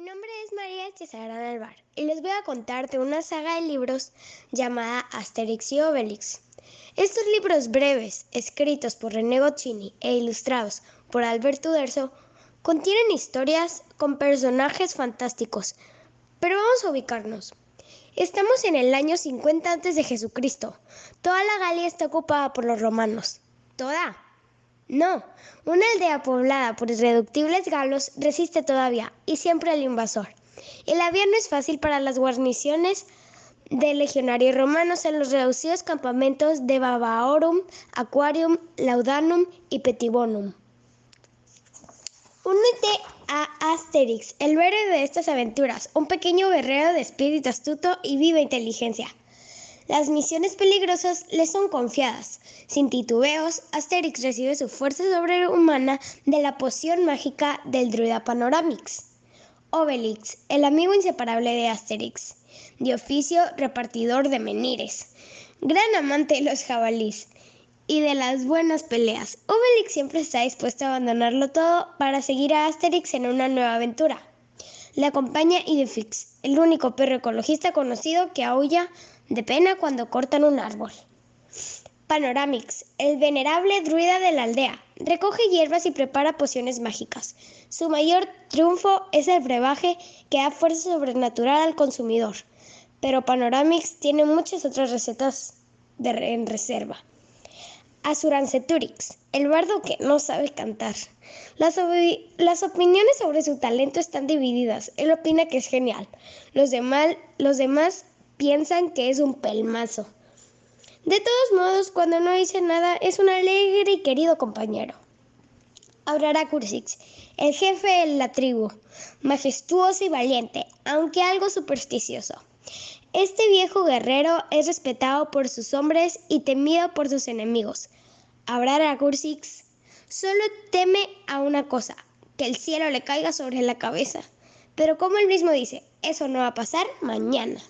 Mi nombre es María Cesarán Alvar y les voy a contar de una saga de libros llamada Asterix y Obelix. Estos libros breves, escritos por René Gocchini e ilustrados por Alberto Uderzo, contienen historias con personajes fantásticos. Pero vamos a ubicarnos. Estamos en el año 50 antes de Jesucristo. Toda la Galia está ocupada por los romanos. ¿Toda? No, una aldea poblada por irreductibles galos resiste todavía y siempre al invasor. El avión no es fácil para las guarniciones de legionarios romanos en los reducidos campamentos de Babaorum, Aquarium, Laudanum y Petibonum. Únete a Asterix, el héroe de estas aventuras, un pequeño guerrero de espíritu astuto y viva inteligencia. Las misiones peligrosas le son confiadas. Sin titubeos, Asterix recibe su fuerza sobrehumana de la poción mágica del druida Panoramix. Obelix, el amigo inseparable de Asterix, de oficio repartidor de menires, gran amante de los jabalís y de las buenas peleas. Obelix siempre está dispuesto a abandonarlo todo para seguir a Asterix en una nueva aventura. Le acompaña Idefix, el único perro ecologista conocido que aúlla de pena cuando cortan un árbol. Panoramix, el venerable druida de la aldea, recoge hierbas y prepara pociones mágicas. Su mayor triunfo es el brebaje que da fuerza sobrenatural al consumidor. Pero Panoramix tiene muchas otras recetas en reserva. Asuranceturix, el bardo que no sabe cantar. Las, las, opiniones sobre su talento están divididas. Él opina que es genial. Los, demás, los demás piensan que es un pelmazo. De todos modos, cuando no dice nada, es un alegre y querido compañero. Aurora Cursix, el jefe de la tribu, majestuoso y valiente, aunque algo supersticioso. Este viejo guerrero es respetado por sus hombres y temido por sus enemigos. Abrara Cursix solo teme a una cosa, que el cielo le caiga sobre la cabeza. Pero como él mismo dice, eso no va a pasar mañana.